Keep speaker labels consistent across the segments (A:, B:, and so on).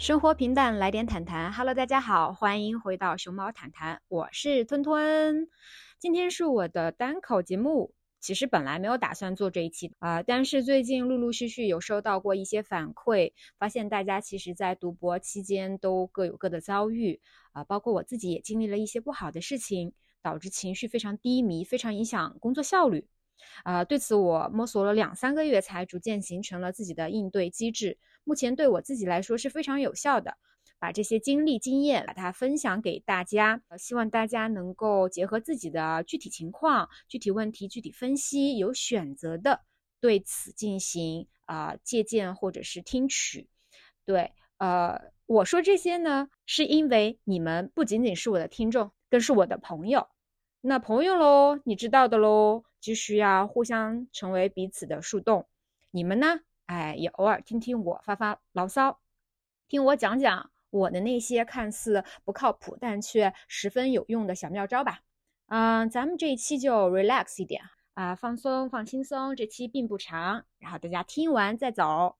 A: 生活平淡，来点谈谈。Hello，大家好，欢迎回到熊猫谈谈，我是吞吞。今天是我的单口节目，其实本来没有打算做这一期啊，但是最近陆陆续续有收到过一些反馈，发现大家其实在读博期间都各有各的遭遇啊，包括我自己也经历了一些不好的事情，导致情绪非常低迷，非常影响工作效率。啊，对此我摸索了两三个月，才逐渐形成了自己的应对机制。目前对我自己来说是非常有效的。把这些经历经验把它分享给大家，希望大家能够结合自己的具体情况、具体问题具体分析，有选择的对此进行啊借鉴或者是听取。对，呃，我说这些呢，是因为你们不仅仅是我的听众，更是我的朋友。那朋友喽，你知道的喽。就需要互相成为彼此的树洞。你们呢？哎，也偶尔听听我发发牢骚，听我讲讲我的那些看似不靠谱但却十分有用的小妙招吧。嗯，咱们这一期就 relax 一点啊，放松放轻松。这期并不长，然后大家听完再走。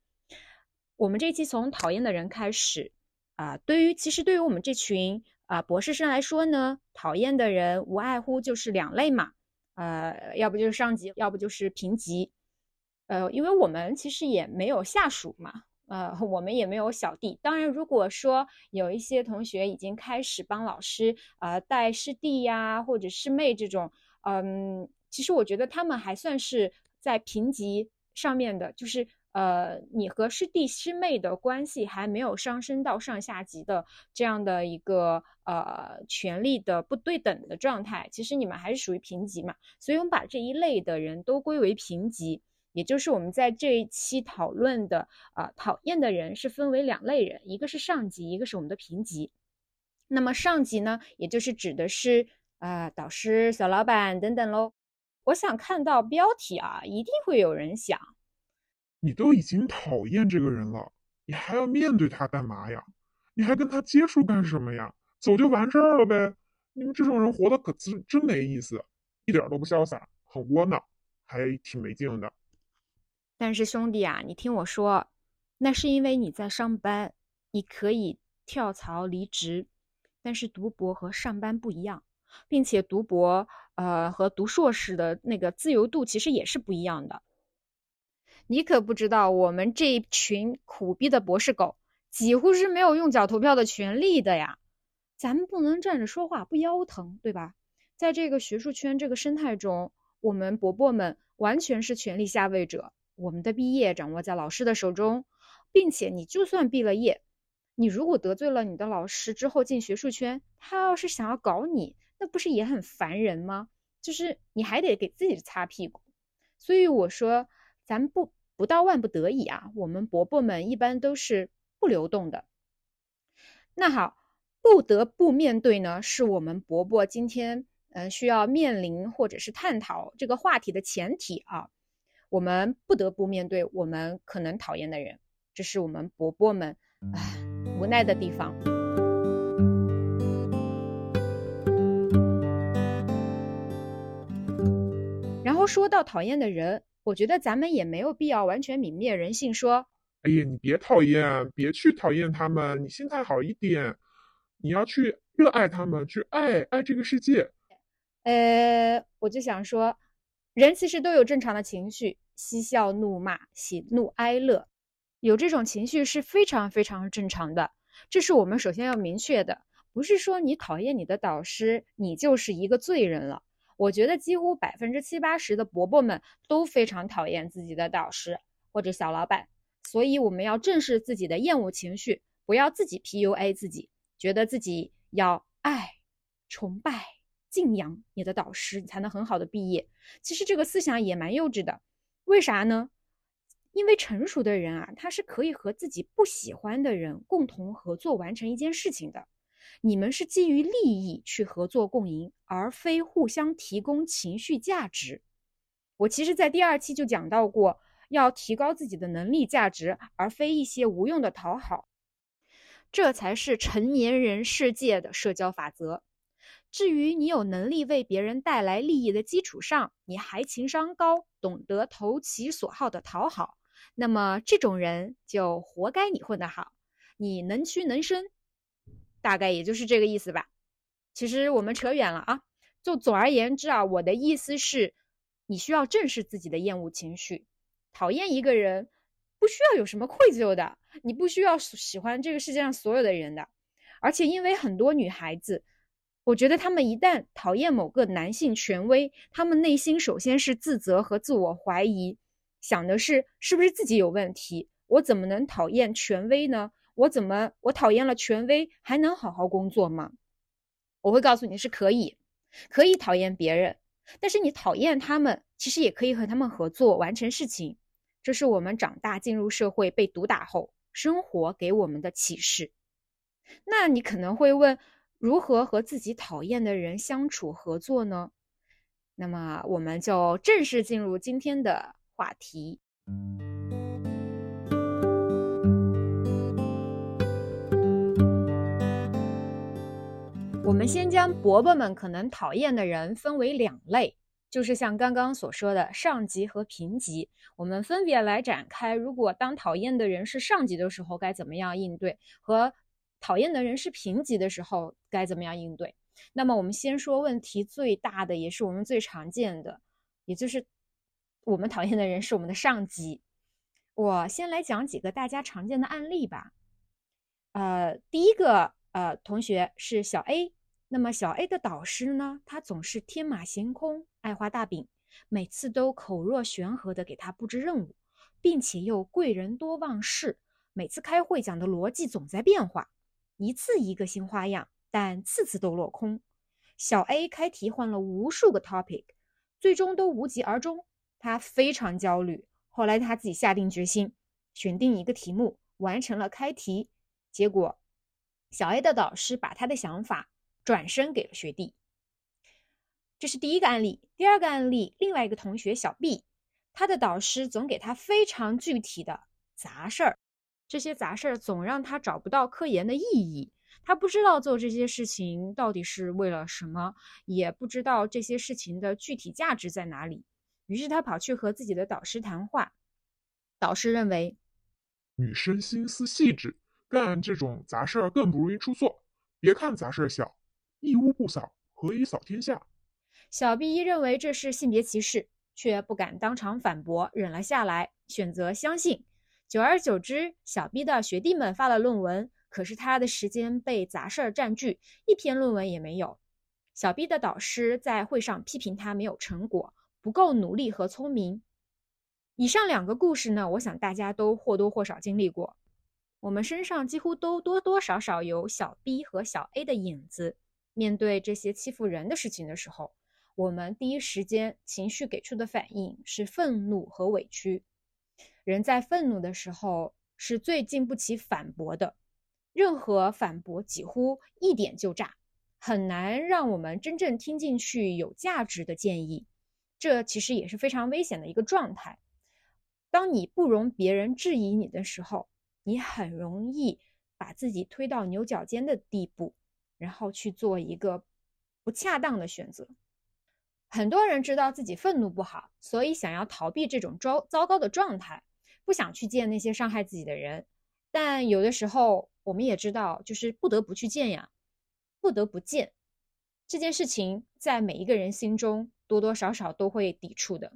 A: 我们这期从讨厌的人开始啊。对于其实对于我们这群啊博士生来说呢，讨厌的人无外乎就是两类嘛。呃，要不就是上级，要不就是评级，呃，因为我们其实也没有下属嘛，呃，我们也没有小弟。当然，如果说有一些同学已经开始帮老师呃带师弟呀，或者师妹这种，嗯，其实我觉得他们还算是在评级上面的，就是。呃，你和师弟师妹的关系还没有上升到上下级的这样的一个呃权力的不对等的状态，其实你们还是属于平级嘛。所以我们把这一类的人都归为平级，也就是我们在这一期讨论的啊讨厌的人是分为两类人，一个是上级，一个是我们的平级。那么上级呢，也就是指的是啊导师、小老板等等喽。我想看到标题啊，一定会有人想。
B: 你都已经讨厌这个人了，你还要面对他干嘛呀？你还跟他接触干什么呀？走就完事儿了呗。你们这种人活得可真真没意思，一点都不潇洒，很窝囊，还挺没劲的。
A: 但是兄弟啊，你听我说，那是因为你在上班，你可以跳槽离职。但是读博和上班不一样，并且读博呃和读硕士的那个自由度其实也是不一样的。你可不知道，我们这一群苦逼的博士狗，几乎是没有用脚投票的权利的呀！咱们不能站着说话不腰疼，对吧？在这个学术圈这个生态中，我们伯伯们完全是权力下位者。我们的毕业掌握在老师的手中，并且你就算毕了业，你如果得罪了你的老师之后进学术圈，他要是想要搞你，那不是也很烦人吗？就是你还得给自己擦屁股。所以我说，咱不。不到万不得已啊，我们伯伯们一般都是不流动的。那好，不得不面对呢，是我们伯伯今天嗯需要面临或者是探讨这个话题的前提啊。我们不得不面对我们可能讨厌的人，这是我们伯伯们唉无奈的地方。然后说到讨厌的人。我觉得咱们也没有必要完全泯灭人性，说，
B: 哎呀，你别讨厌，别去讨厌他们，你心态好一点，你要去热爱他们，去爱爱这个世界。
A: 呃，我就想说，人其实都有正常的情绪，嬉笑怒骂，喜怒哀乐，有这种情绪是非常非常正常的。这是我们首先要明确的，不是说你讨厌你的导师，你就是一个罪人了。我觉得几乎百分之七八十的伯伯们都非常讨厌自己的导师或者小老板，所以我们要正视自己的厌恶情绪，不要自己 PUA 自己，觉得自己要爱、崇拜、敬仰你的导师，你才能很好的毕业。其实这个思想也蛮幼稚的，为啥呢？因为成熟的人啊，他是可以和自己不喜欢的人共同合作完成一件事情的。你们是基于利益去合作共赢，而非互相提供情绪价值。我其实，在第二期就讲到过，要提高自己的能力价值，而非一些无用的讨好。这才是成年人世界的社交法则。至于你有能力为别人带来利益的基础上，你还情商高，懂得投其所好的讨好，那么这种人就活该你混得好。你能屈能伸，大概也就是这个意思吧。其实我们扯远了啊。就总而言之啊，我的意思是，你需要正视自己的厌恶情绪。讨厌一个人，不需要有什么愧疚的，你不需要喜欢这个世界上所有的人的。而且因为很多女孩子，我觉得她们一旦讨厌某个男性权威，她们内心首先是自责和自我怀疑，想的是是不是自己有问题？我怎么能讨厌权威呢？我怎么我讨厌了权威还能好好工作吗？我会告诉你是可以。可以讨厌别人，但是你讨厌他们，其实也可以和他们合作完成事情。这是我们长大进入社会被毒打后，生活给我们的启示。那你可能会问，如何和自己讨厌的人相处合作呢？那么我们就正式进入今天的话题。我们先将伯伯们可能讨厌的人分为两类，就是像刚刚所说的上级和平级。我们分别来展开，如果当讨厌的人是上级的时候该怎么样应对，和讨厌的人是平级的时候该怎么样应对。那么我们先说问题最大的，也是我们最常见的，也就是我们讨厌的人是我们的上级。我先来讲几个大家常见的案例吧。呃，第一个呃同学是小 A。那么小 A 的导师呢？他总是天马行空，爱画大饼，每次都口若悬河地给他布置任务，并且又贵人多忘事。每次开会讲的逻辑总在变化，一次一个新花样，但次次都落空。小 A 开题换了无数个 topic，最终都无疾而终。他非常焦虑。后来他自己下定决心，选定一个题目，完成了开题。结果，小 A 的导师把他的想法。转身给了学弟，这是第一个案例。第二个案例，另外一个同学小 B，他的导师总给他非常具体的杂事儿，这些杂事儿总让他找不到科研的意义，他不知道做这些事情到底是为了什么，也不知道这些事情的具体价值在哪里。于是他跑去和自己的导师谈话，导师认为，
B: 女生心思细致，干这种杂事儿更不容易出错。别看杂事儿小。一屋不扫，何以扫天下？
A: 小 B 认为这是性别歧视，却不敢当场反驳，忍了下来，选择相信。久而久之，小 B 的学弟们发了论文，可是他的时间被杂事儿占据，一篇论文也没有。小 B 的导师在会上批评他没有成果，不够努力和聪明。以上两个故事呢，我想大家都或多或少经历过，我们身上几乎都多多少少有小 B 和小 A 的影子。面对这些欺负人的事情的时候，我们第一时间情绪给出的反应是愤怒和委屈。人在愤怒的时候是最经不起反驳的，任何反驳几乎一点就炸，很难让我们真正听进去有价值的建议。这其实也是非常危险的一个状态。当你不容别人质疑你的时候，你很容易把自己推到牛角尖的地步。然后去做一个不恰当的选择。很多人知道自己愤怒不好，所以想要逃避这种糟糟糕的状态，不想去见那些伤害自己的人。但有的时候，我们也知道，就是不得不去见呀，不得不见这件事情，在每一个人心中多多少少都会抵触的，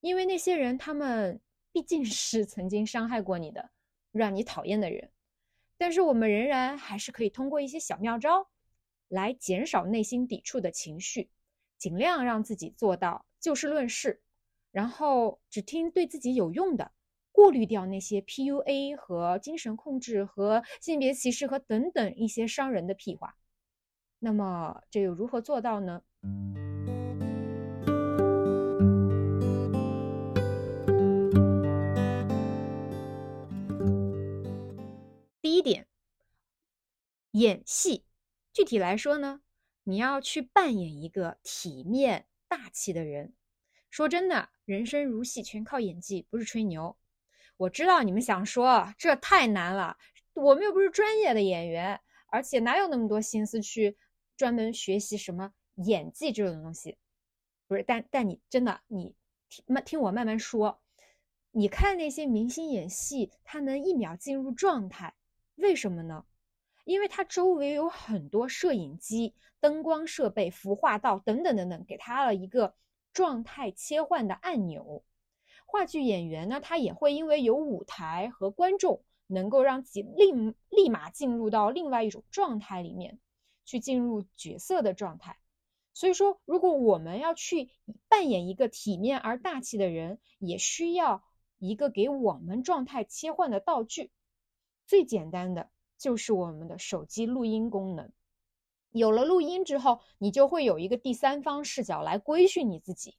A: 因为那些人他们毕竟是曾经伤害过你的，让你讨厌的人。但是我们仍然还是可以通过一些小妙招，来减少内心抵触的情绪，尽量让自己做到就事论事，然后只听对自己有用的，过滤掉那些 PUA 和精神控制和性别歧视和等等一些伤人的屁话。那么这又如何做到呢？第一点演戏，具体来说呢，你要去扮演一个体面大气的人。说真的，人生如戏，全靠演技，不是吹牛。我知道你们想说这太难了，我们又不是专业的演员，而且哪有那么多心思去专门学习什么演技这种东西？不是，但但你真的，你听慢听我慢慢说。你看那些明星演戏，他能一秒进入状态。为什么呢？因为它周围有很多摄影机、灯光设备、服化道等等等等，给它了一个状态切换的按钮。话剧演员呢，他也会因为有舞台和观众，能够让自己立立马进入到另外一种状态里面，去进入角色的状态。所以说，如果我们要去扮演一个体面而大气的人，也需要一个给我们状态切换的道具。最简单的就是我们的手机录音功能。有了录音之后，你就会有一个第三方视角来规训你自己。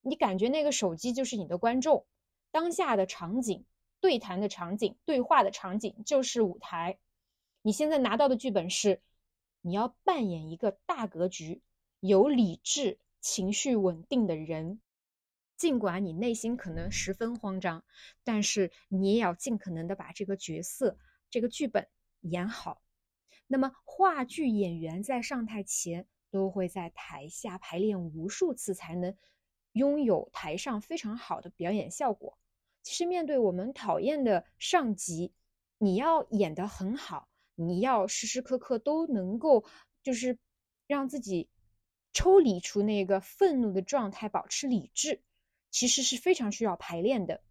A: 你感觉那个手机就是你的观众，当下的场景、对谈的场景、对话的场景就是舞台。你现在拿到的剧本是，你要扮演一个大格局。有理智、情绪稳定的人，尽管你内心可能十分慌张，但是你也要尽可能的把这个角色、这个剧本演好。那么，话剧演员在上台前都会在台下排练无数次，才能拥有台上非常好的表演效果。其实，面对我们讨厌的上级，你要演得很好，你要时时刻刻都能够就是让自己。抽离出那个愤怒的状态，保持理智，其实是非常需要排练的。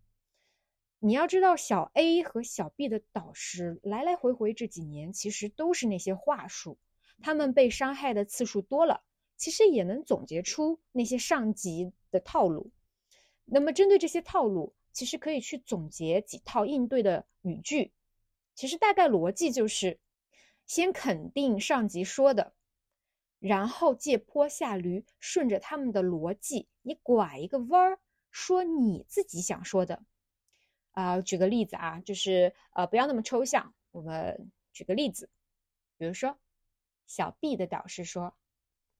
A: 你要知道，小 A 和小 B 的导师来来回回这几年，其实都是那些话术。他们被伤害的次数多了，其实也能总结出那些上级的套路。那么，针对这些套路，其实可以去总结几套应对的语句。其实大概逻辑就是：先肯定上级说的。然后借坡下驴，顺着他们的逻辑，你拐一个弯儿，说你自己想说的。啊，举个例子啊，就是呃，不要那么抽象。我们举个例子，比如说，小 B 的导师说：“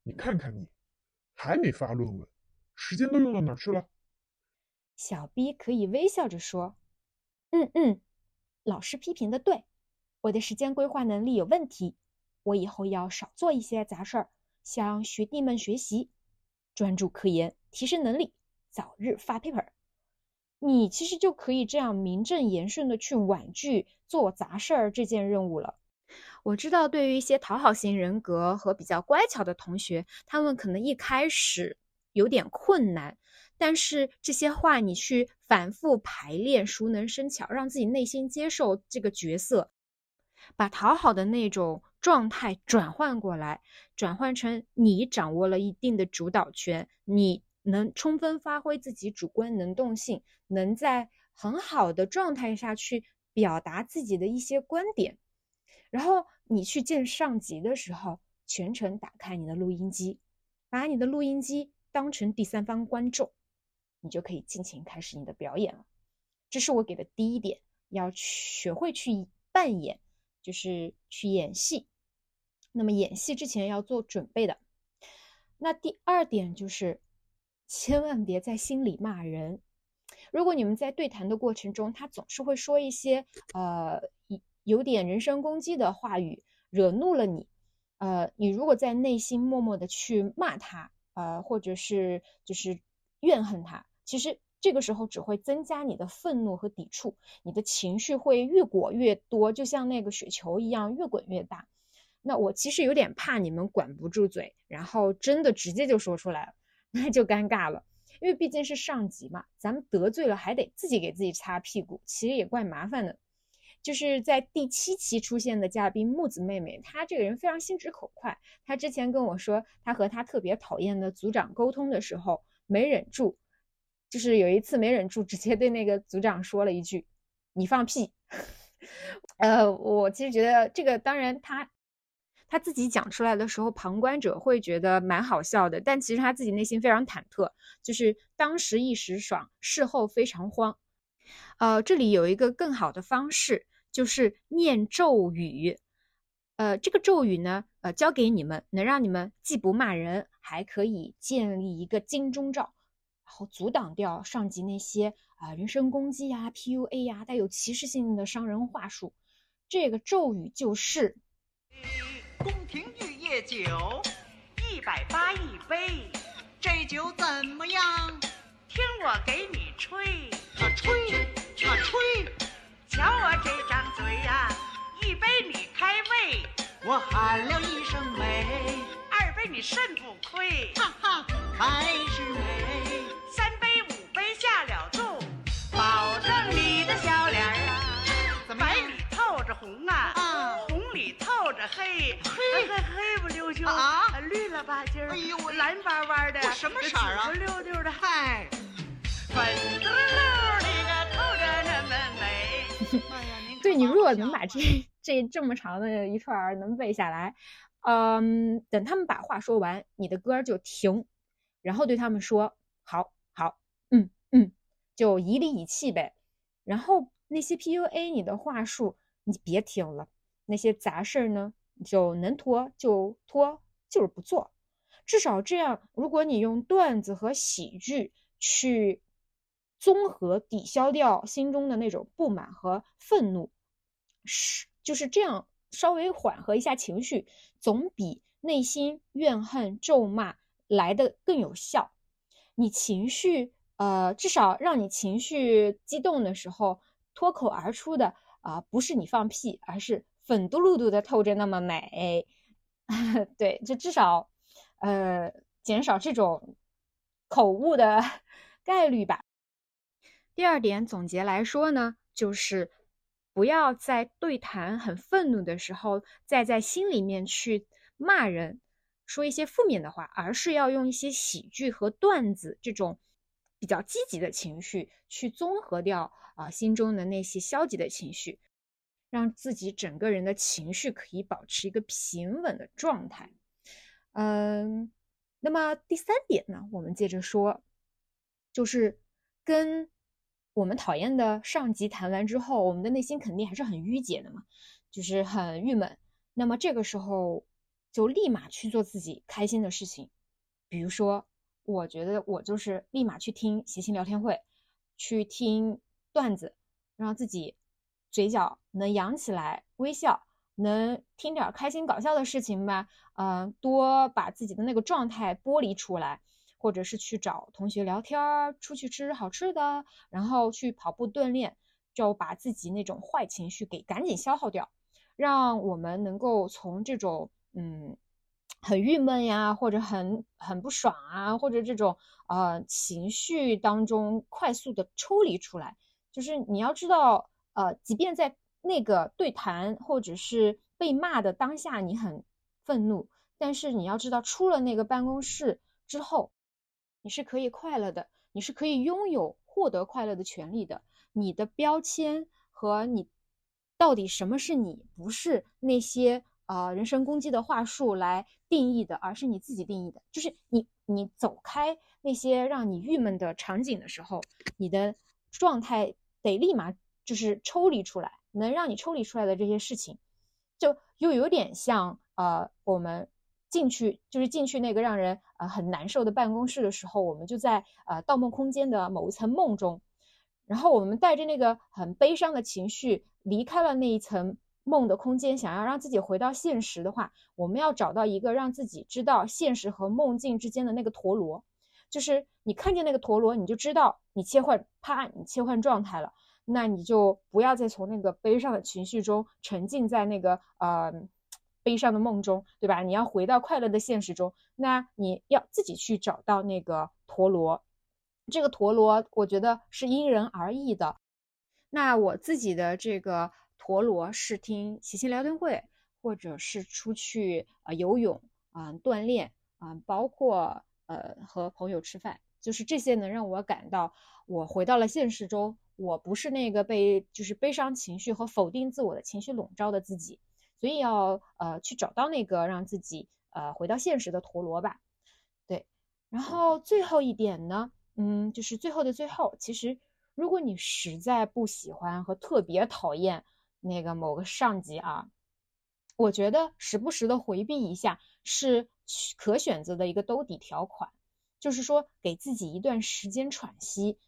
B: 你看看你，还没发论文，时间都用到哪去了？”
A: 小 B 可以微笑着说：“嗯嗯，老师批评的对，我的时间规划能力有问题。”我以后要少做一些杂事儿，向学弟们学习，专注科研，提升能力，早日发 paper。你其实就可以这样名正言顺的去婉拒做杂事儿这件任务了。我知道，对于一些讨好型人格和比较乖巧的同学，他们可能一开始有点困难，但是这些话你去反复排练，熟能生巧，让自己内心接受这个角色，把讨好的那种。状态转换过来，转换成你掌握了一定的主导权，你能充分发挥自己主观能动性，能在很好的状态下去表达自己的一些观点。然后你去见上级的时候，全程打开你的录音机，把你的录音机当成第三方观众，你就可以尽情开始你的表演了。这是我给的第一点，要学会去扮演。就是去演戏，那么演戏之前要做准备的。那第二点就是，千万别在心里骂人。如果你们在对谈的过程中，他总是会说一些呃有点人身攻击的话语，惹怒了你，呃，你如果在内心默默的去骂他，呃，或者是就是怨恨他，其实。这个时候只会增加你的愤怒和抵触，你的情绪会越裹越多，就像那个雪球一样越滚越大。那我其实有点怕你们管不住嘴，然后真的直接就说出来了，那就尴尬了。因为毕竟是上级嘛，咱们得罪了还得自己给自己擦屁股，其实也怪麻烦的。就是在第七期出现的嘉宾木子妹妹，她这个人非常心直口快。她之前跟我说，她和她特别讨厌的组长沟通的时候，没忍住。就是有一次没忍住，直接对那个组长说了一句：“你放屁。”呃，我其实觉得这个，当然他他自己讲出来的时候，旁观者会觉得蛮好笑的，但其实他自己内心非常忐忑，就是当时一时爽，事后非常慌。呃，这里有一个更好的方式，就是念咒语。呃，这个咒语呢，呃，教给你们，能让你们既不骂人，还可以建立一个金钟罩。然后阻挡掉上级那些啊人身攻击呀、PUA 呀、带有歧视性的伤人话术。这个咒语就是：宫廷玉液酒一百八一杯，这酒怎么样？听我给你吹，啊吹，啊吹，瞧我这张嘴呀，
C: 一杯你开胃，
D: 我喊了一声美，
C: 二杯你肾不亏，
D: 哈哈，还是美。
C: 三杯五杯下了肚，
D: 保证你的小脸儿啊，怎么
C: 白里透着红啊，黑，
D: 嘿
C: 黑黑不溜秋
D: 啊
C: 呃绿了吧唧儿，
D: 哎呦
C: 蓝巴巴的，
D: 什么色儿啊？
C: 紫溜溜的，
D: 嗨，
C: 粉嘟个透着那么美。
D: 哎呀，您
A: 对你如果能把这 这这么长的一串儿能背下来，嗯，等他们把话说完，你的歌就停，然后对他们说好好，嗯嗯，就以理以气呗。然后那些 PUA 你的话术，你别听了，那些杂事儿呢，就能拖就拖，就是不做。至少这样，如果你用段子和喜剧去综合抵消掉心中的那种不满和愤怒，是就是这样稍微缓和一下情绪，总比内心怨恨咒骂来的更有效。你情绪呃，至少让你情绪激动的时候脱口而出的啊、不是你放屁，而是粉嘟噜嘟的透着那么美。对，就至少呃减少这种口误的 概率吧。第二点总结来说呢，就是不要在对谈很愤怒的时候，再在心里面去骂人，说一些负面的话，而是要用一些喜剧和段子这种比较积极的情绪去综合掉啊、心中的那些消极的情绪，让自己整个人的情绪可以保持一个平稳的状态。嗯，那么第三点呢，我们接着说，就是跟我们讨厌的上级谈完之后，我们的内心肯定还是很郁结的嘛，就是很郁闷。那么这个时候就立马去做自己开心的事情，比如说，我觉得我就是立马去听谐星聊天会，去听段子，让自己嘴角能扬起来，微笑，能听点开心搞笑的事情吧。嗯、多把自己的那个状态剥离出来，或者是去找同学聊天儿，出去吃好吃的，然后去跑步锻炼，就把自己那种坏情绪给赶紧消耗掉，让我们能够从这种嗯很郁闷呀，或者很很不爽啊，或者这种呃情绪当中快速的抽离出来。就是你要知道，呃，即便在那个对谈或者是被骂的当下，你很愤怒，但是你要知道，出了那个办公室之后，你是可以快乐的，你是可以拥有获得快乐的权利的。你的标签和你到底什么是你，不是那些呃人身攻击的话术来定义的，而是你自己定义的。就是你你走开那些让你郁闷的场景的时候，你的状态得立马就是抽离出来，能让你抽离出来的这些事情，就又有点像呃我们进去就是进去那个让人呃很难受的办公室的时候，我们就在呃《盗梦空间》的某一层梦中，然后我们带着那个很悲伤的情绪离开了那一层梦的空间，想要让自己回到现实的话，我们要找到一个让自己知道现实和梦境之间的那个陀螺，就是你看见那个陀螺，你就知道你切换，啪，你切换状态了。那你就不要再从那个悲伤的情绪中沉浸在那个呃悲伤的梦中，对吧？你要回到快乐的现实中，那你要自己去找到那个陀螺。这个陀螺，我觉得是因人而异的。那我自己的这个陀螺是听喜庆聊天会，或者是出去呃游泳啊、锻炼啊、包括呃和朋友吃饭，就是这些能让我感到我回到了现实中，我不是那个被就是悲伤情绪和否定自我的情绪笼罩的自己，所以要呃去找到那个让自己呃回到现实的陀螺吧。对，然后最后一点呢，嗯，就是最后的最后，其实如果你实在不喜欢和特别讨厌那个某个上级啊，我觉得时不时的回避一下是可选择的一个兜底条款，就是说给自己一段时间喘息。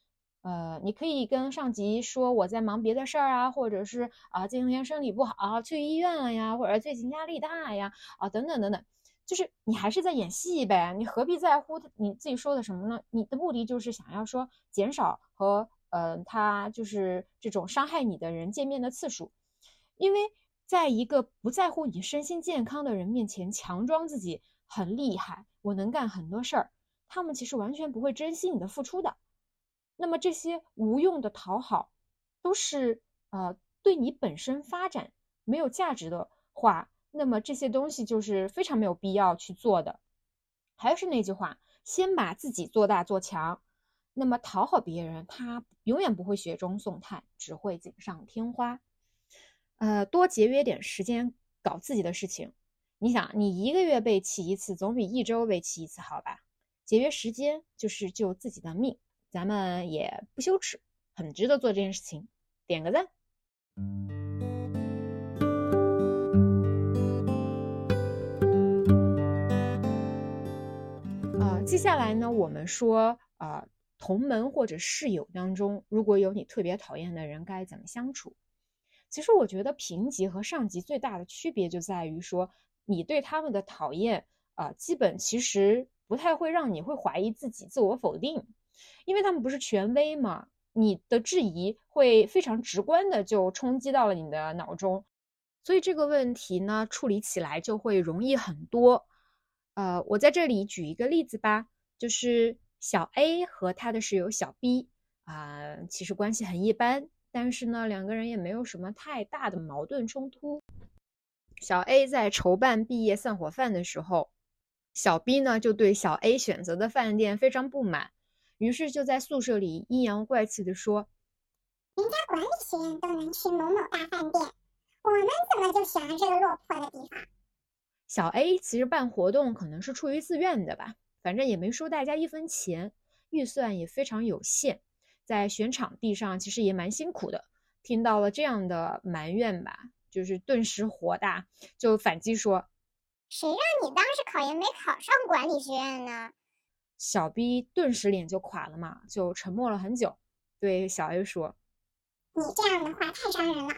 A: 呃，你可以跟上级说我在忙别的事儿啊，或者是啊今天身体不好去医院了呀，或者最近压力大呀啊等等等等，就是你还是在演戏呗，你何必在乎你自己说的什么呢？你的目的就是想要说减少和呃他就是这种伤害你的人见面的次数，因为在一个不在乎你身心健康的人面前强装自己很厉害，我能干很多事儿，他们其实完全不会珍惜你的付出的。那么这些无用的讨好，都是呃对你本身发展没有价值的话，那么这些东西就是非常没有必要去做的。还是那句话，先把自己做大做强。那么讨好别人，他永远不会雪中送炭，只会锦上添花。呃，多节约点时间搞自己的事情。你想，你一个月被气一次，总比一周被气一次好吧？节约时间就是救自己的命，咱们也不羞耻，很值得做这件事情，点个赞。啊，接下来呢，我们说啊。同门或者室友当中，如果有你特别讨厌的人，该怎么相处？其实我觉得平级和上级最大的区别就在于说，你对他们的讨厌啊，基本其实不太会让你会怀疑自己、自我否定，因为他们不是权威嘛。你的质疑会非常直观的就冲击到了你的脑中，所以这个问题呢，处理起来就会容易很多。呃，我在这里举一个例子吧，就是。小 A 和他的室友小 B 啊，其实关系很一般，但是呢，两个人也没有什么太大的矛盾冲突。小 A 在筹办毕业散伙饭的时候，小 B 呢就对小 A 选择的饭店非常不满，于是就在宿舍里阴阳怪气地说：“
E: 人家管理学院都能去某某大饭店，我们怎么就选了这个落魄的地方？”
A: 小 A 其实办活动可能是出于自愿的吧。反正也没收大家一分钱，预算也非常有限，在选场地上其实也蛮辛苦的。听到了这样的埋怨吧，就是顿时火大，就反击说：“
E: 谁让你当时考研没考上管理学院呢？”
A: 小 B 顿时脸就垮了嘛，就沉默了很久，对小 A 说：“
E: 你这样的话太伤人了。”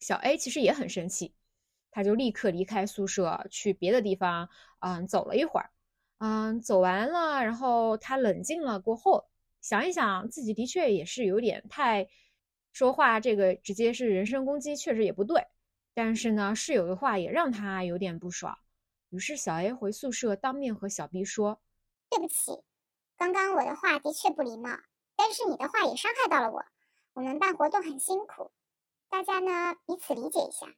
A: 小 A 其实也很生气，他就立刻离开宿舍，去别的地方，嗯，走了一会儿。嗯，走完了，然后他冷静了过后，想一想，自己的确也是有点太说话，这个直接是人身攻击，确实也不对。但是呢，室友的话也让他有点不爽。于是小 A 回宿舍当面和小 B 说：“
E: 对对不起，刚刚我的话的确不礼貌，但是你的话也伤害到了我。我们办活动很辛苦，大家呢彼此理解一下。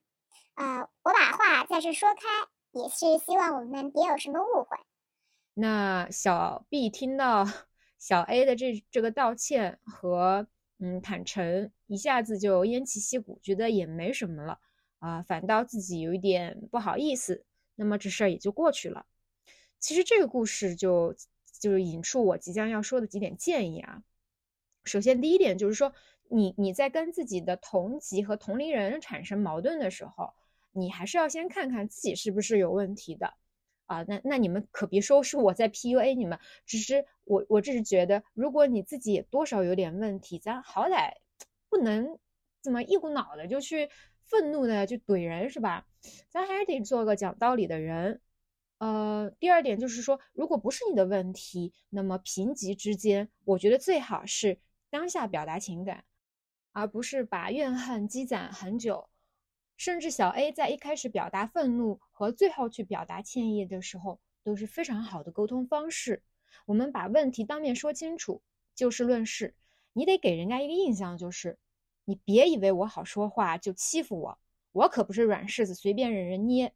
E: 呃，我把话在这说开，也是希望我们别有什么误会。”
A: 那小 B 听到小 A 的这这个道歉和嗯坦诚，一下子就偃旗息鼓，觉得也没什么了啊，反倒自己有一点不好意思。那么这事儿也就过去了。其实这个故事就就是引出我即将要说的几点建议啊。首先第一点就是说，你你在跟自己的同级和同龄人产生矛盾的时候，你还是要先看看自己是不是有问题的。啊，那那你们可别说是我在 PUA 你们，只是我我只是觉得，如果你自己也多少有点问题，咱好歹不能这么一股脑的就去愤怒的就怼人是吧？咱还是得做个讲道理的人。呃，第二点就是说，如果不是你的问题，那么评级之间，我觉得最好是当下表达情感，而不是把怨恨积攒很久。甚至小 A 在一开始表达愤怒和最后去表达歉意的时候，都是非常好的沟通方式。我们把问题当面说清楚，就事论事。你得给人家一个印象，就是你别以为我好说话就欺负我，我可不是软柿子，随便任人捏。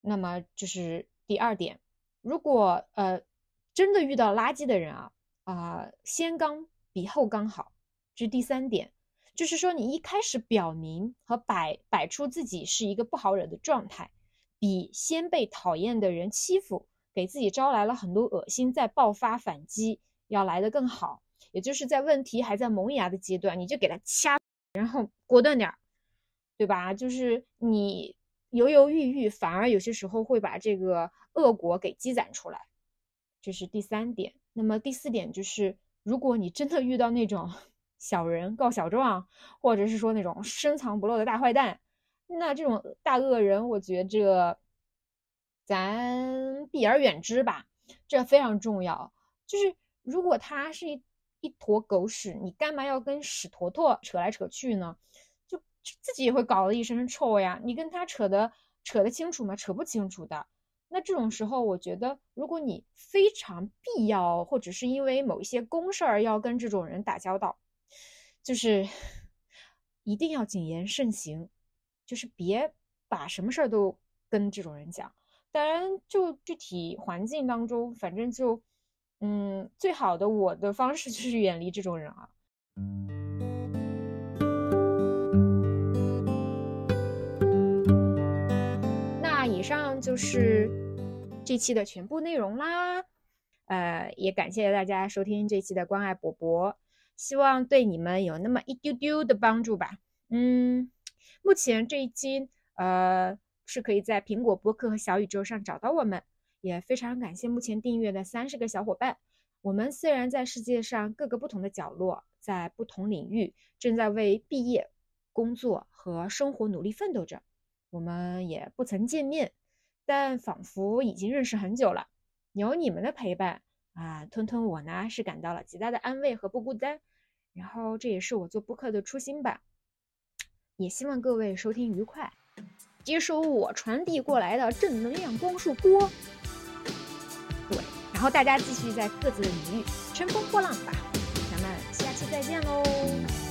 A: 那么这是第二点。如果呃真的遇到垃圾的人啊啊，先刚比后刚好。这是第三点。就是说，你一开始表明和摆摆出自己是一个不好惹的状态，比先被讨厌的人欺负，给自己招来了很多恶心，再爆发反击要来的更好。也就是在问题还在萌芽的阶段，你就给他掐，然后果断点儿，对吧？就是你犹犹豫豫，反而有些时候会把这个恶果给积攒出来。这是第三点。那么第四点就是，如果你真的遇到那种。小人告小状，或者是说那种深藏不露的大坏蛋，那这种大恶人，我觉着咱避而远之吧，这非常重要。就是如果他是一一坨狗屎，你干嘛要跟屎坨坨扯来扯去呢？自己也会搞得一身臭呀。你跟他扯的扯得清楚吗？扯不清楚的。那这种时候，我觉得如果你非常必要，或者是因为某一些公事儿要跟这种人打交道，就是一定要谨言慎行，就是别把什么事儿都跟这种人讲。当然，就具体环境当中，反正就，嗯，最好的我的方式就是远离这种人啊。以上就是这期的全部内容啦，呃，也感谢大家收听这期的关爱伯伯，希望对你们有那么一丢丢的帮助吧。嗯，目前这一期，呃。是可以在苹果播客和小宇宙上找到我们，也非常感谢目前订阅的三十个小伙伴。我们虽然在世界上各个不同的角落，在不同领域正在为毕业、工作和生活努力奋斗着，我们也不曾见面，但仿佛已经认识很久了。有你们的陪伴啊，吞吞我呢是感到了极大的安慰和不孤单。然后这也是我做播客的初心吧，也希望各位收听愉快。接收我传递过来的正能量光束波，对，然后大家继续在各自的领域乘风破浪吧，咱们下期再见喽。